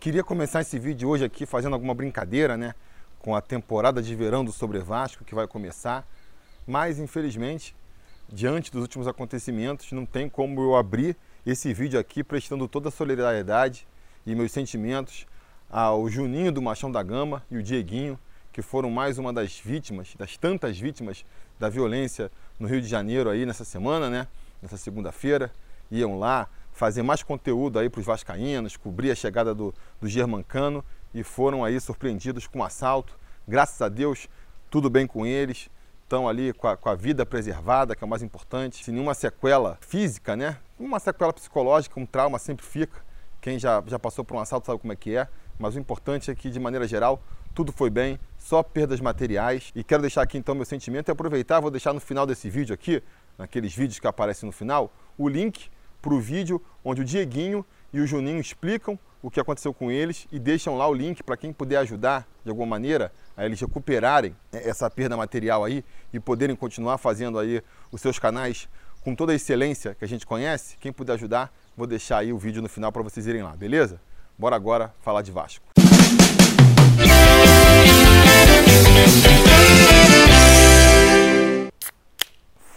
Queria começar esse vídeo hoje aqui fazendo alguma brincadeira, né? Com a temporada de verão do Sobre Vasco que vai começar. Mas, infelizmente, diante dos últimos acontecimentos, não tem como eu abrir esse vídeo aqui prestando toda a solidariedade e meus sentimentos ao Juninho do Machão da Gama e o Dieguinho, que foram mais uma das vítimas, das tantas vítimas da violência no Rio de Janeiro aí nessa semana, né? Nessa segunda-feira. Iam lá, fazer mais conteúdo aí para os vascaínos, cobrir a chegada do, do Germancano e foram aí surpreendidos com um assalto. Graças a Deus, tudo bem com eles. Estão ali com a, com a, vida preservada, que é o mais importante. Sem nenhuma sequela física, né? Uma sequela psicológica, um trauma sempre fica. Quem já, já passou por um assalto sabe como é que é. Mas o importante é que, de maneira geral, tudo foi bem, só perdas materiais. E quero deixar aqui então meu sentimento e aproveitar, vou deixar no final desse vídeo aqui, naqueles vídeos que aparecem no final, o link para o vídeo onde o Dieguinho e o Juninho explicam o que aconteceu com eles e deixam lá o link para quem puder ajudar de alguma maneira a eles recuperarem essa perda material aí e poderem continuar fazendo aí os seus canais com toda a excelência que a gente conhece. Quem puder ajudar, vou deixar aí o vídeo no final para vocês irem lá, beleza? Bora agora falar de Vasco.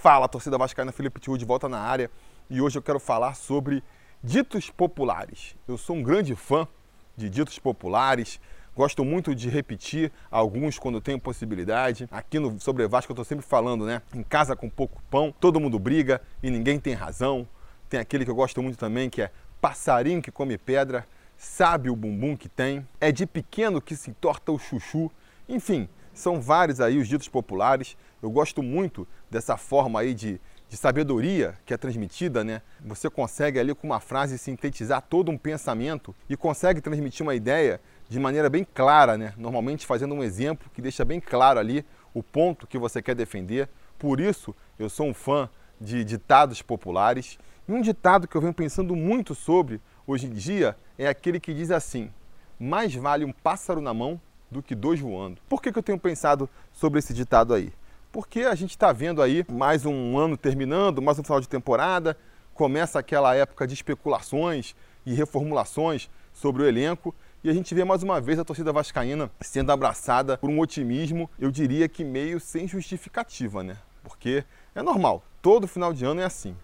Fala, torcida vascaína, Felipe Tiu de volta na área e hoje eu quero falar sobre ditos populares. Eu sou um grande fã de ditos populares, gosto muito de repetir alguns quando tenho possibilidade. Aqui no Sobre Vasco eu estou sempre falando, né? Em casa com pouco pão, todo mundo briga e ninguém tem razão. Tem aquele que eu gosto muito também que é passarinho que come pedra, sabe o bumbum que tem, é de pequeno que se entorta o chuchu. Enfim, são vários aí os ditos populares. Eu gosto muito dessa forma aí de de sabedoria que é transmitida, né? Você consegue ali com uma frase sintetizar todo um pensamento e consegue transmitir uma ideia de maneira bem clara, né? Normalmente fazendo um exemplo que deixa bem claro ali o ponto que você quer defender. Por isso, eu sou um fã de ditados populares. E um ditado que eu venho pensando muito sobre hoje em dia é aquele que diz assim: mais vale um pássaro na mão do que dois voando. Por que, que eu tenho pensado sobre esse ditado aí? Porque a gente está vendo aí mais um ano terminando, mais um final de temporada, começa aquela época de especulações e reformulações sobre o elenco e a gente vê mais uma vez a torcida vascaína sendo abraçada por um otimismo, eu diria que meio sem justificativa, né? Porque é normal, todo final de ano é assim.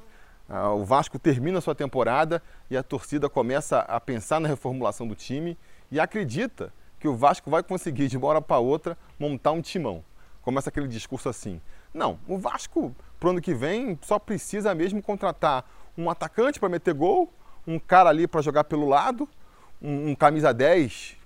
Ah, o Vasco termina sua temporada e a torcida começa a pensar na reformulação do time e acredita que o Vasco vai conseguir de uma hora para outra montar um timão começa aquele discurso assim: não, o Vasco pro ano que vem só precisa mesmo contratar um atacante para meter gol, um cara ali para jogar pelo lado, um, um camisa 10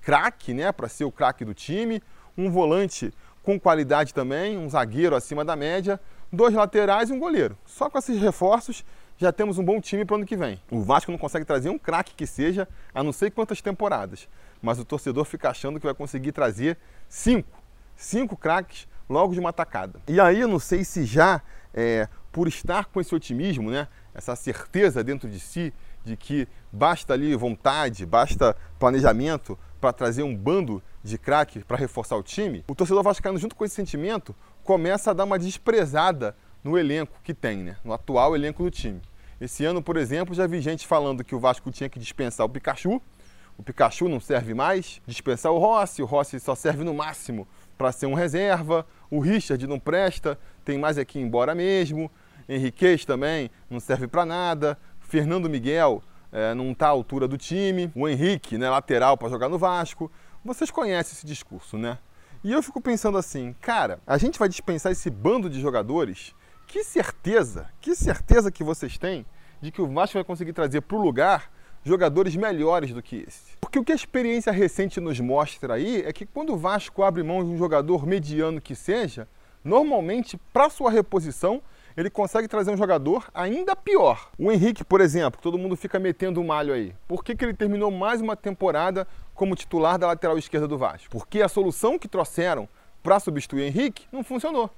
craque, né, para ser o craque do time, um volante com qualidade também, um zagueiro acima da média, dois laterais e um goleiro. Só com esses reforços já temos um bom time para o ano que vem. O Vasco não consegue trazer um craque que seja, a não sei quantas temporadas, mas o torcedor fica achando que vai conseguir trazer cinco cinco craques logo de uma tacada. E aí não sei se já, é, por estar com esse otimismo, né, essa certeza dentro de si de que basta ali vontade, basta planejamento para trazer um bando de craque para reforçar o time, o torcedor vascaíno junto com esse sentimento começa a dar uma desprezada no elenco que tem, né, no atual elenco do time. Esse ano, por exemplo, já vi gente falando que o Vasco tinha que dispensar o Pikachu, o Pikachu não serve mais, dispensar o Rossi, o Rossi só serve no máximo para ser um reserva. O Richard não presta, tem mais aqui embora mesmo. Henriquez também não serve para nada. Fernando Miguel é, não está à altura do time. O Henrique, né, lateral para jogar no Vasco. Vocês conhecem esse discurso, né? E eu fico pensando assim, cara, a gente vai dispensar esse bando de jogadores. Que certeza, que certeza que vocês têm de que o Vasco vai conseguir trazer para o lugar jogadores melhores do que esse. Porque o que a experiência recente nos mostra aí é que quando o Vasco abre mão de um jogador mediano que seja, normalmente para sua reposição ele consegue trazer um jogador ainda pior. O Henrique, por exemplo, todo mundo fica metendo o um malho aí. Por que, que ele terminou mais uma temporada como titular da lateral esquerda do Vasco? Porque a solução que trouxeram para substituir o Henrique não funcionou.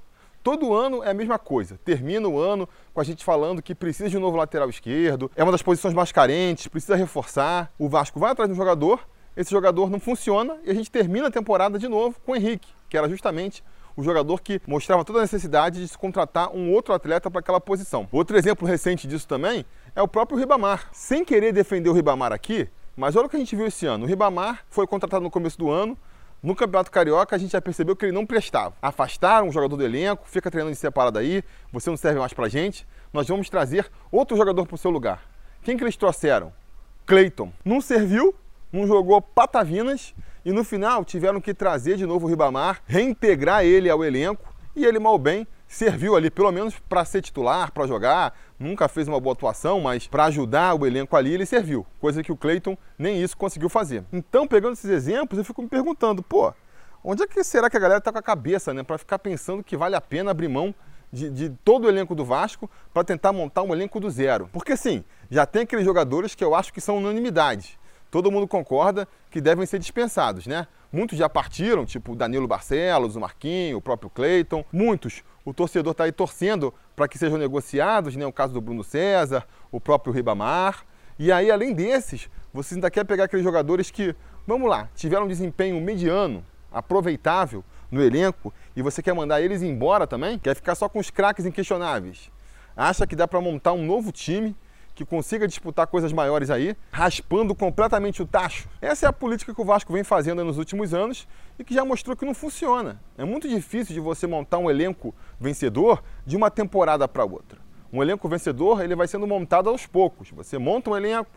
Todo ano é a mesma coisa. Termina o ano com a gente falando que precisa de um novo lateral esquerdo, é uma das posições mais carentes, precisa reforçar. O Vasco vai atrás de um jogador, esse jogador não funciona e a gente termina a temporada de novo com o Henrique, que era justamente o jogador que mostrava toda a necessidade de se contratar um outro atleta para aquela posição. Outro exemplo recente disso também é o próprio Ribamar. Sem querer defender o Ribamar aqui, Mas olha o que a gente viu esse ano. O Ribamar foi contratado no começo do ano. No Campeonato Carioca, a gente já percebeu que ele não prestava. Afastaram o jogador do elenco, fica treinando de separado aí, você não serve mais pra gente. Nós vamos trazer outro jogador pro seu lugar. Quem que eles trouxeram? Cleiton. Não serviu, não jogou patavinas e no final tiveram que trazer de novo o Ribamar, reintegrar ele ao elenco e ele mal bem serviu ali pelo menos para ser titular, para jogar. Nunca fez uma boa atuação, mas para ajudar o elenco ali ele serviu, coisa que o Cleiton nem isso conseguiu fazer. Então, pegando esses exemplos, eu fico me perguntando, pô, onde é que será que a galera tá com a cabeça, né, para ficar pensando que vale a pena abrir mão de, de, todo o elenco do Vasco para tentar montar um elenco do zero. Porque sim, já tem aqueles jogadores que eu acho que são unanimidade. Todo mundo concorda que devem ser dispensados, né? Muitos já partiram, tipo Danilo Barcelos, o Marquinho, o próprio Cleiton. Muitos, o torcedor está aí torcendo para que sejam negociados, né? O caso do Bruno César, o próprio Ribamar. E aí, além desses, você ainda quer pegar aqueles jogadores que, vamos lá, tiveram um desempenho mediano, aproveitável no elenco, e você quer mandar eles embora também? Quer ficar só com os craques inquestionáveis? Acha que dá para montar um novo time que consiga disputar coisas maiores aí, raspando completamente o tacho. Essa é a política que o Vasco vem fazendo nos últimos anos e que já mostrou que não funciona. É muito difícil de você montar um elenco vencedor de uma temporada para outra. Um elenco vencedor ele vai sendo montado aos poucos. Você monta um elenco,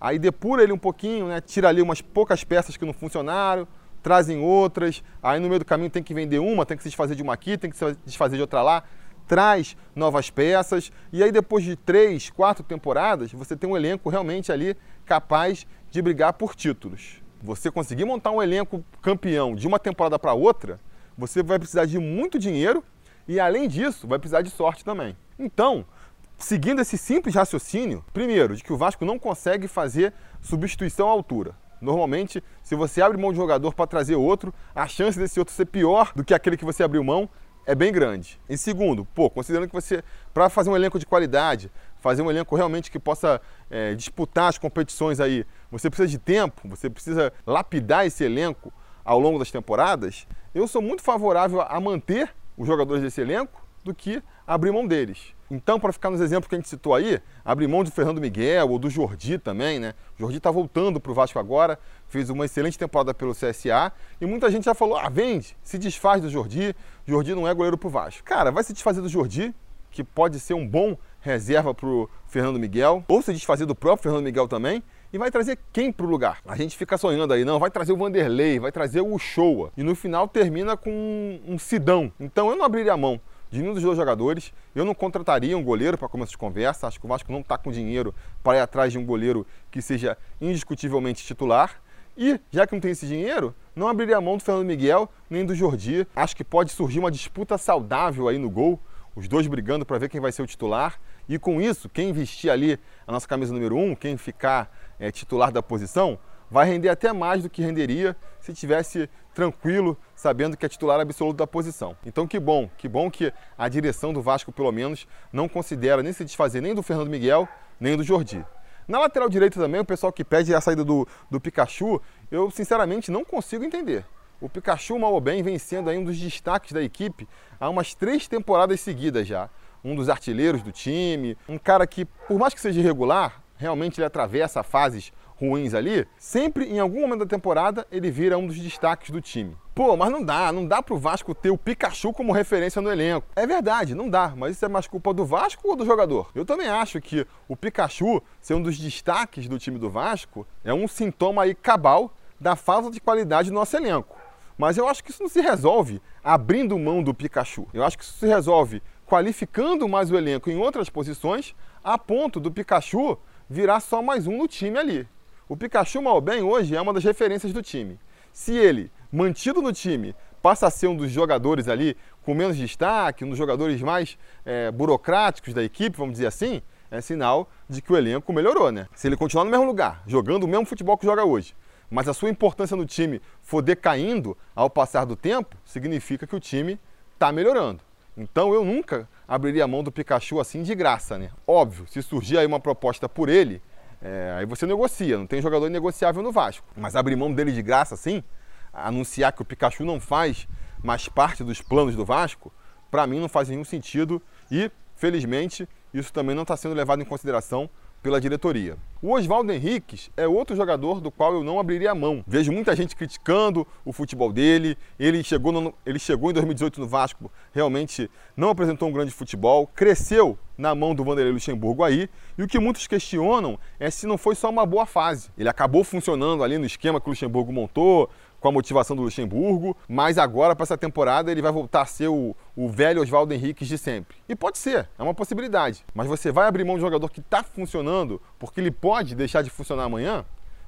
aí depura ele um pouquinho, né? tira ali umas poucas peças que não funcionaram, trazem outras, aí no meio do caminho tem que vender uma, tem que se desfazer de uma aqui, tem que se desfazer de outra lá traz novas peças, e aí depois de três, quatro temporadas, você tem um elenco realmente ali capaz de brigar por títulos. Você conseguir montar um elenco campeão de uma temporada para outra, você vai precisar de muito dinheiro e, além disso, vai precisar de sorte também. Então, seguindo esse simples raciocínio, primeiro, de que o Vasco não consegue fazer substituição à altura. Normalmente, se você abre mão de um jogador para trazer outro, a chance desse outro ser pior do que aquele que você abriu mão é bem grande. Em segundo, pô, considerando que você, para fazer um elenco de qualidade, fazer um elenco realmente que possa é, disputar as competições aí, você precisa de tempo, você precisa lapidar esse elenco ao longo das temporadas, eu sou muito favorável a manter os jogadores desse elenco do que abrir mão deles. Então, para ficar nos exemplos que a gente citou aí, abrir mão do Fernando Miguel ou do Jordi também, né? O Jordi está voltando para o Vasco agora, fez uma excelente temporada pelo CSA e muita gente já falou: ah, vende, se desfaz do Jordi, Jordi não é goleiro para o Vasco. Cara, vai se desfazer do Jordi, que pode ser um bom reserva para o Fernando Miguel, ou se desfazer do próprio Fernando Miguel também, e vai trazer quem para o lugar? A gente fica sonhando aí, não, vai trazer o Vanderlei, vai trazer o Showa, e no final termina com um Sidão. Então eu não abriria a mão de nenhum dos dois jogadores. Eu não contrataria um goleiro para começo de conversa. Acho que o Vasco não está com dinheiro para ir atrás de um goleiro que seja indiscutivelmente titular. E, já que não tem esse dinheiro, não abriria a mão do Fernando Miguel nem do Jordi. Acho que pode surgir uma disputa saudável aí no gol, os dois brigando para ver quem vai ser o titular. E com isso, quem vestir ali a nossa camisa número um, quem ficar é, titular da posição, vai render até mais do que renderia se tivesse tranquilo, sabendo que é titular absoluto da posição. Então que bom, que bom que a direção do Vasco, pelo menos, não considera nem se desfazer nem do Fernando Miguel, nem do Jordi. Na lateral direita também, o pessoal que pede a saída do, do Pikachu, eu sinceramente não consigo entender. O Pikachu, mal ou bem, vem sendo aí um dos destaques da equipe há umas três temporadas seguidas já. Um dos artilheiros do time, um cara que, por mais que seja irregular, realmente ele atravessa fases ruins ali, sempre em algum momento da temporada ele vira um dos destaques do time. Pô, mas não dá, não dá pro Vasco ter o Pikachu como referência no elenco. É verdade, não dá, mas isso é mais culpa do Vasco ou do jogador? Eu também acho que o Pikachu ser um dos destaques do time do Vasco é um sintoma aí cabal da falta de qualidade do nosso elenco. Mas eu acho que isso não se resolve abrindo mão do Pikachu. Eu acho que isso se resolve qualificando mais o elenco em outras posições, a ponto do Pikachu virar só mais um no time ali. O Pikachu mal bem hoje é uma das referências do time. Se ele, mantido no time, passa a ser um dos jogadores ali com menos destaque, um dos jogadores mais é, burocráticos da equipe, vamos dizer assim, é sinal de que o elenco melhorou, né? Se ele continuar no mesmo lugar, jogando o mesmo futebol que joga hoje, mas a sua importância no time for decaindo ao passar do tempo, significa que o time está melhorando. Então eu nunca abriria a mão do Pikachu assim de graça, né? Óbvio, se surgir aí uma proposta por ele, é, aí você negocia, não tem jogador negociável no Vasco. Mas abrir mão dele de graça assim, anunciar que o Pikachu não faz mais parte dos planos do Vasco, para mim não faz nenhum sentido e, felizmente, isso também não está sendo levado em consideração pela diretoria. O Oswaldo Henriques é outro jogador do qual eu não abriria a mão. Vejo muita gente criticando o futebol dele. Ele chegou, no, ele chegou em 2018 no Vasco, realmente não apresentou um grande futebol, cresceu na mão do Vanderlei Luxemburgo aí. E o que muitos questionam é se não foi só uma boa fase. Ele acabou funcionando ali no esquema que o Luxemburgo montou, com a motivação do Luxemburgo, mas agora para essa temporada ele vai voltar a ser o, o velho Oswaldo Henrique de sempre. E pode ser, é uma possibilidade. Mas você vai abrir mão de um jogador que está funcionando porque ele pode deixar de funcionar amanhã?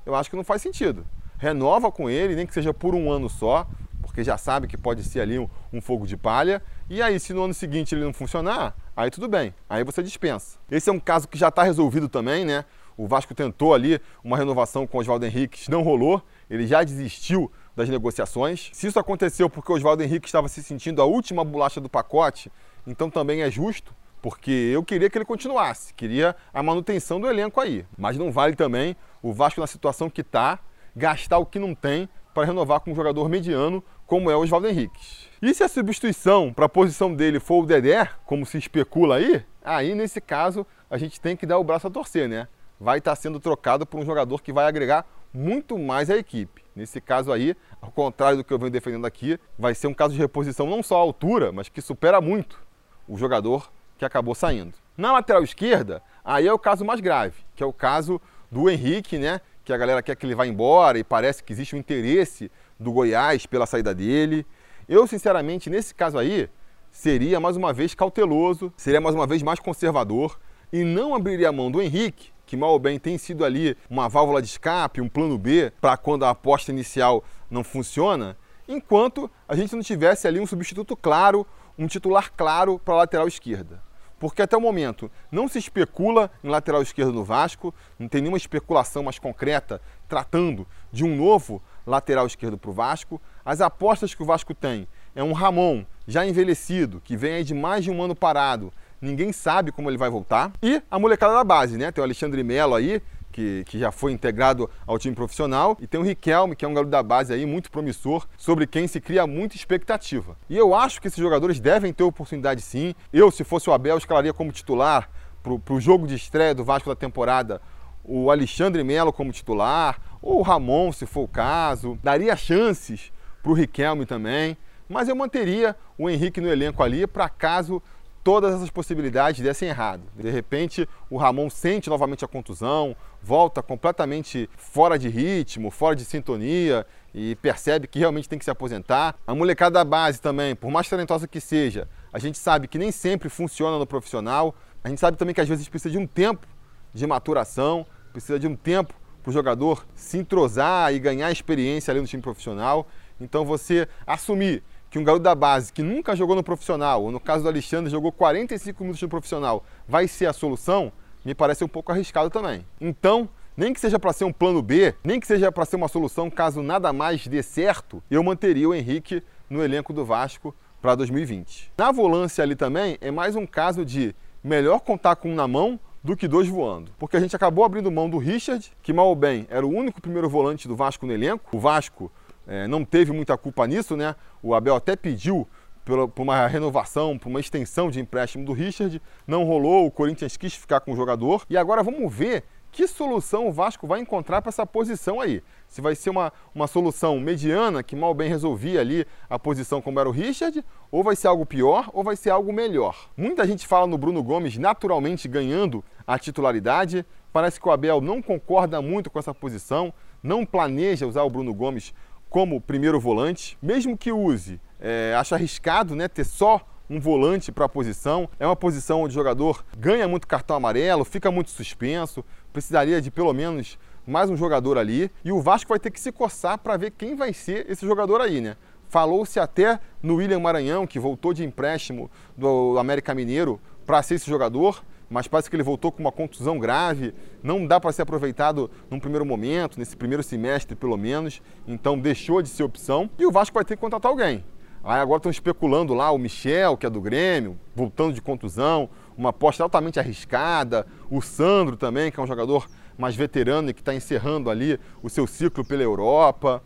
Eu acho que não faz sentido. Renova com ele, nem que seja por um ano só, porque já sabe que pode ser ali um, um, fogo de palha. E aí, se no ano seguinte ele não funcionar, aí tudo bem, aí você dispensa. Esse é um caso que já está resolvido também, né? O Vasco tentou ali uma renovação com o Oswaldo Henrique, não rolou, ele já desistiu das negociações. Se isso aconteceu porque o Oswaldo Henrique estava se sentindo a última bolacha do pacote, então também é justo, porque eu queria que ele continuasse, queria a manutenção do elenco aí. Mas não vale também o Vasco na situação que está, gastar o que não tem para renovar com um jogador mediano como é o Oswaldo Henrique. E se a substituição para a posição dele for o Dedé, como se especula aí, aí nesse caso a gente tem que dar o braço a torcer, né? Vai estar sendo trocado por um jogador que vai agregar muito mais à equipe. Nesse caso aí, ao contrário do que eu venho defendendo aqui, vai ser um caso de reposição não só à altura, mas que supera muito o jogador que acabou saindo. Na lateral esquerda, aí é o caso mais grave, que é o caso do Henrique, né? Que a galera quer que ele vá embora e parece que existe um interesse do Goiás pela saída dele. Eu, sinceramente, nesse caso aí, seria mais uma vez cauteloso, seria mais uma vez mais conservador e não abriria a mão do Henrique que mal ou bem tem sido ali uma válvula de escape, um plano B para quando a aposta inicial não funciona, enquanto a gente não tivesse ali um substituto claro, um titular claro para a lateral esquerda. Porque até o momento não se especula em lateral esquerdo no Vasco, não tem nenhuma especulação mais concreta tratando de um novo lateral esquerdo para o Vasco. As apostas que o Vasco tem é um Ramon já envelhecido, que vem aí de mais de um ano parado, ninguém sabe como ele vai voltar. E a molecada da base, né? Tem o Alexandre Melo aí, que, que, já foi integrado ao time profissional, e tem o Riquelme, que é um garoto da base aí muito promissor, sobre quem se cria muita expectativa. E eu acho que esses jogadores devem ter oportunidade sim. Eu, se fosse o Abel, escalaria como titular para o jogo de estreia do Vasco da temporada o Alexandre Melo como titular, ou o Ramon, se for o caso. Daria chances para o Riquelme também, mas eu manteria o Henrique no elenco ali para caso todas essas possibilidades dessem errado. De repente, o Ramon sente novamente a contusão, volta completamente fora de ritmo, fora de sintonia e percebe que realmente tem que se aposentar. A molecada da base também, por mais talentosa que seja, a gente sabe que nem sempre funciona no profissional. A gente sabe também que às vezes precisa de um tempo de maturação, precisa de um tempo para o jogador se entrosar e ganhar experiência ali no time profissional. Então você assumir que um garoto da base que nunca jogou no profissional, ou no caso do Alexandre, jogou 45 minutos no profissional, vai ser a solução, me parece um pouco arriscado também. Então, nem que seja para ser um plano B, nem que seja para ser uma solução caso nada mais dê certo, eu manteria o Henrique no elenco do Vasco para 2020. Na volância ali também é mais um caso de melhor contar com um na mão do que dois voando. Porque a gente acabou abrindo mão do Richard, que mal ou bem era o único primeiro volante do Vasco no elenco. O Vasco é, não teve muita culpa nisso, né? O Abel até pediu por uma renovação, por uma extensão de empréstimo do Richard, não rolou, o Corinthians quis ficar com o jogador. E agora vamos ver que solução o Vasco vai encontrar para essa posição aí. Se vai ser uma, uma solução mediana, que mal bem resolvia ali a posição como era o Richard, ou vai ser algo pior, ou vai ser algo melhor. Muita gente fala no Bruno Gomes naturalmente ganhando a titularidade. Parece que o Abel não concorda muito com essa posição, não planeja usar o Bruno Gomes como primeiro volante, mesmo que use, é, acho arriscado né, ter só um volante para a posição. É uma posição onde o jogador ganha muito cartão amarelo, fica muito suspenso, precisaria de pelo menos mais um jogador ali. E o Vasco vai ter que se coçar para ver quem vai ser esse jogador aí, né? Falou-se até no William Maranhão, que voltou de empréstimo do América Mineiro para ser esse jogador mas parece que ele voltou com uma contusão grave, não dá para ser aproveitado num primeiro momento, nesse primeiro semestre pelo menos, então deixou de ser opção e o Vasco vai ter que contratar alguém. Aí agora estão especulando lá o Michel, que é do Grêmio, voltando de contusão, uma aposta altamente arriscada, o Sandro também, que é um jogador mais veterano e que está encerrando ali o seu ciclo pela Europa.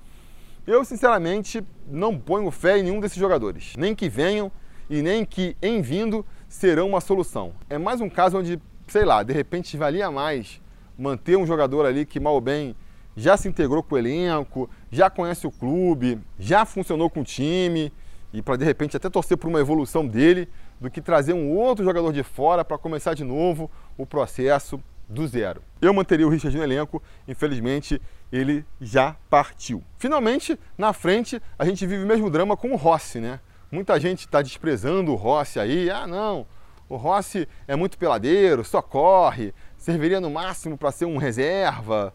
Eu, sinceramente, não ponho fé em nenhum desses jogadores, nem que venham e nem que, em vindo, serão uma solução. É mais um caso onde, sei lá, de repente valia mais manter um jogador ali que mal ou bem já se integrou com o elenco, já conhece o clube, já funcionou com o time e para de repente até torcer por uma evolução dele, do que trazer um outro jogador de fora para começar de novo o processo do zero. Eu manteria o Richard no elenco, infelizmente ele já partiu. Finalmente, na frente, a gente vive o mesmo drama com o Rossi, né? Muita gente está desprezando o Rossi aí, ah não, o Rossi é muito peladeiro, só corre, serviria no máximo para ser um reserva.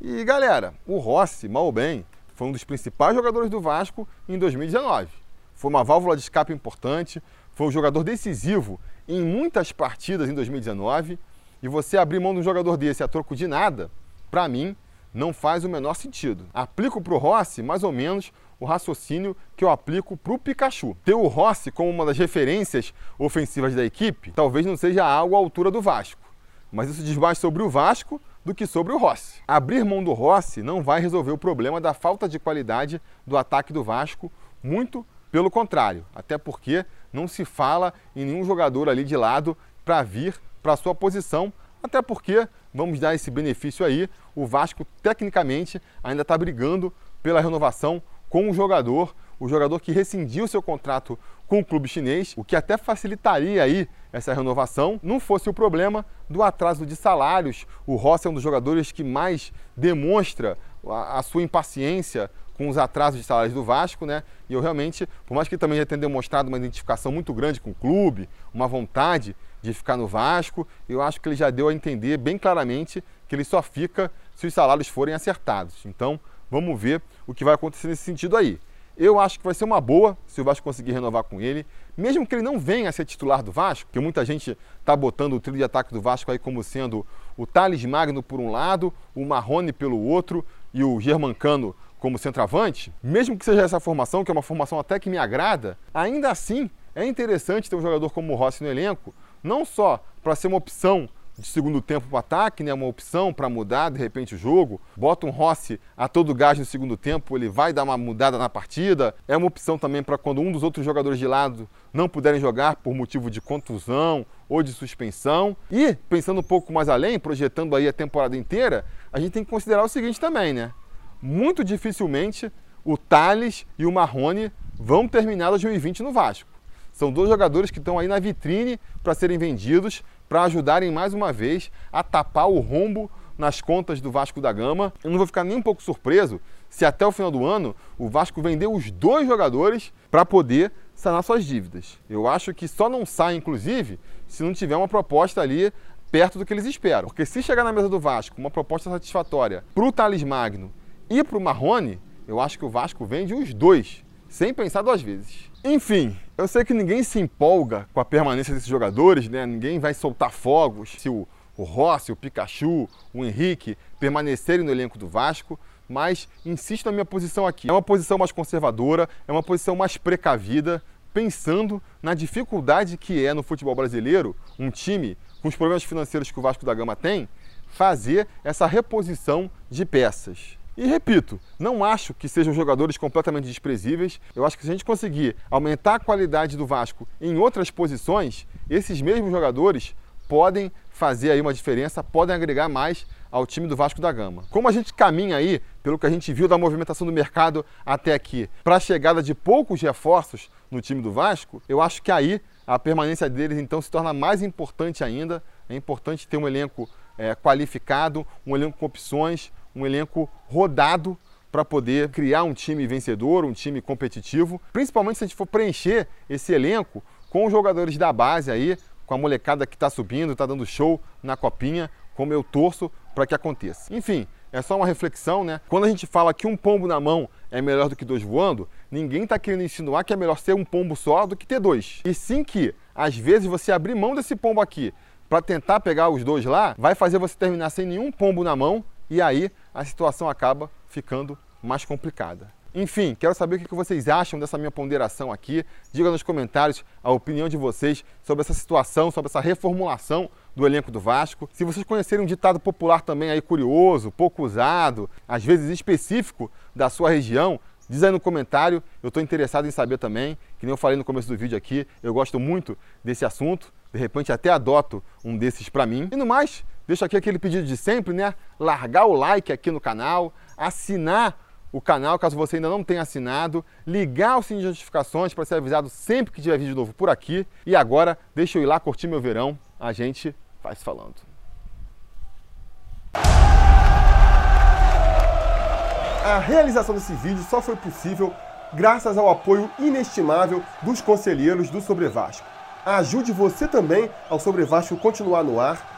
E galera, o Rossi, mal ou bem, foi um dos principais jogadores do Vasco em 2019. Foi uma válvula de escape importante, foi um jogador decisivo em muitas partidas em 2019. E você abrir mão de um jogador desse a troco de nada, para mim, não faz o menor sentido. Aplico para o Rossi mais ou menos o raciocínio que eu aplico para o Pikachu. Ter o Rossi como uma das referências ofensivas da equipe talvez não seja algo à altura do Vasco, mas isso diz mais sobre o Vasco do que sobre o Rossi. Abrir mão do Rossi não vai resolver o problema da falta de qualidade do ataque do Vasco, muito pelo contrário, até porque não se fala em nenhum jogador ali de lado para vir para sua posição, até porque, vamos dar esse benefício aí, o Vasco tecnicamente ainda está brigando pela renovação com o jogador, o jogador que rescindiu seu contrato com o clube chinês, o que até facilitaria aí essa renovação, não fosse o problema do atraso de salários. O Rossi é um dos jogadores que mais demonstra a sua impaciência com os atrasos de salários do Vasco, né? E eu realmente, por mais que ele também já tenha demonstrado uma identificação muito grande com o clube, uma vontade de ficar no Vasco, eu acho que ele já deu a entender bem claramente que ele só fica se os salários forem acertados. Então, vamos ver o que vai acontecer nesse sentido aí. Eu acho que vai ser uma boa se o Vasco conseguir renovar com ele, mesmo que ele não venha a ser titular do Vasco, que muita gente está botando o trio de ataque do Vasco aí como sendo o Thales Magno por um lado, o Marrone pelo outro e o Germancano como centroavante, mesmo que seja essa formação, que é uma formação até que me agrada, ainda assim é interessante ter um jogador como o Rossi no elenco, não só para ser uma opção de segundo tempo para o ataque, né, uma opção para mudar de repente o jogo. Bota um Rossi a todo gás no segundo tempo, ele vai dar uma mudada na partida. É uma opção também para quando um dos outros jogadores de lado não puderem jogar por motivo de contusão ou de suspensão. E pensando um pouco mais além, projetando aí a temporada inteira, a gente tem que considerar o seguinte também, né? Muito dificilmente o Thales e o Marrone vão terminar 2020 no Vasco. São dois jogadores que estão aí na vitrine para serem vendidos, para ajudarem mais uma vez a tapar o rombo nas contas do Vasco da Gama. Eu não vou ficar nem um pouco surpreso se até o final do ano o Vasco vendeu os dois jogadores para poder sanar suas dívidas. Eu acho que só não sai, inclusive, se não tiver uma proposta ali perto do que eles esperam. Porque se chegar na mesa do Vasco uma proposta satisfatória para o Thales Magno e para o Marrone, eu acho que o Vasco vende os dois, sem pensar duas vezes. Enfim, eu sei que ninguém se empolga com a permanência desses jogadores, né? Ninguém vai soltar fogos se o, o Rossi, o Pikachu, o Henrique permanecerem no elenco do Vasco, mas insisto na minha posição aqui. É uma posição mais conservadora, é uma posição mais precavida, pensando na dificuldade que é no futebol brasileiro um time com os problemas financeiros que o Vasco da Gama tem, fazer essa reposição de peças. E repito, não acho que sejam jogadores completamente desprezíveis. Eu acho que se a gente conseguir aumentar a qualidade do Vasco em outras posições, esses mesmos jogadores podem fazer aí uma diferença, podem agregar mais ao time do Vasco da Gama. Como a gente caminha aí, pelo que a gente viu da movimentação do mercado até aqui, para a chegada de poucos reforços no time do Vasco, eu acho que aí a permanência deles então se torna mais importante ainda. É importante ter um elenco é, qualificado, um elenco com opções, um elenco rodado para poder criar um time vencedor, um time competitivo, principalmente se a gente for preencher esse elenco com os jogadores da base aí, com a molecada que está subindo, está dando show na copinha, como eu torço para que aconteça. Enfim, é só uma reflexão, né? Quando a gente fala que um pombo na mão é melhor do que dois voando, ninguém está querendo insinuar que é melhor ser um pombo só do que ter dois. E sim que, às vezes, você abrir mão desse pombo aqui para tentar pegar os dois lá, vai fazer você terminar sem nenhum pombo na mão e aí a situação acaba ficando mais complicada. Enfim, quero saber o que vocês acham dessa minha ponderação aqui. Diga nos comentários a opinião de vocês sobre essa situação, sobre essa reformulação do elenco do Vasco. Se vocês conhecerem um ditado popular também aí curioso, pouco usado, às vezes específico da sua região, diz aí no comentário. Eu estou interessado em saber também, que nem eu falei no começo do vídeo aqui, eu gosto muito desse assunto. De repente até adoto um desses para mim. E no mais, deixo aqui aquele pedido de sempre, né? Largar o like aqui no canal, assinar o canal caso você ainda não tenha assinado, ligar o sininho de notificações para ser avisado sempre que tiver vídeo novo por aqui. E agora, deixa eu ir lá curtir meu verão, a gente vai se falando. A realização desse vídeo só foi possível graças ao apoio inestimável dos conselheiros do Sobre Vasco. Ajude você também ao Sobre Vasco continuar no ar,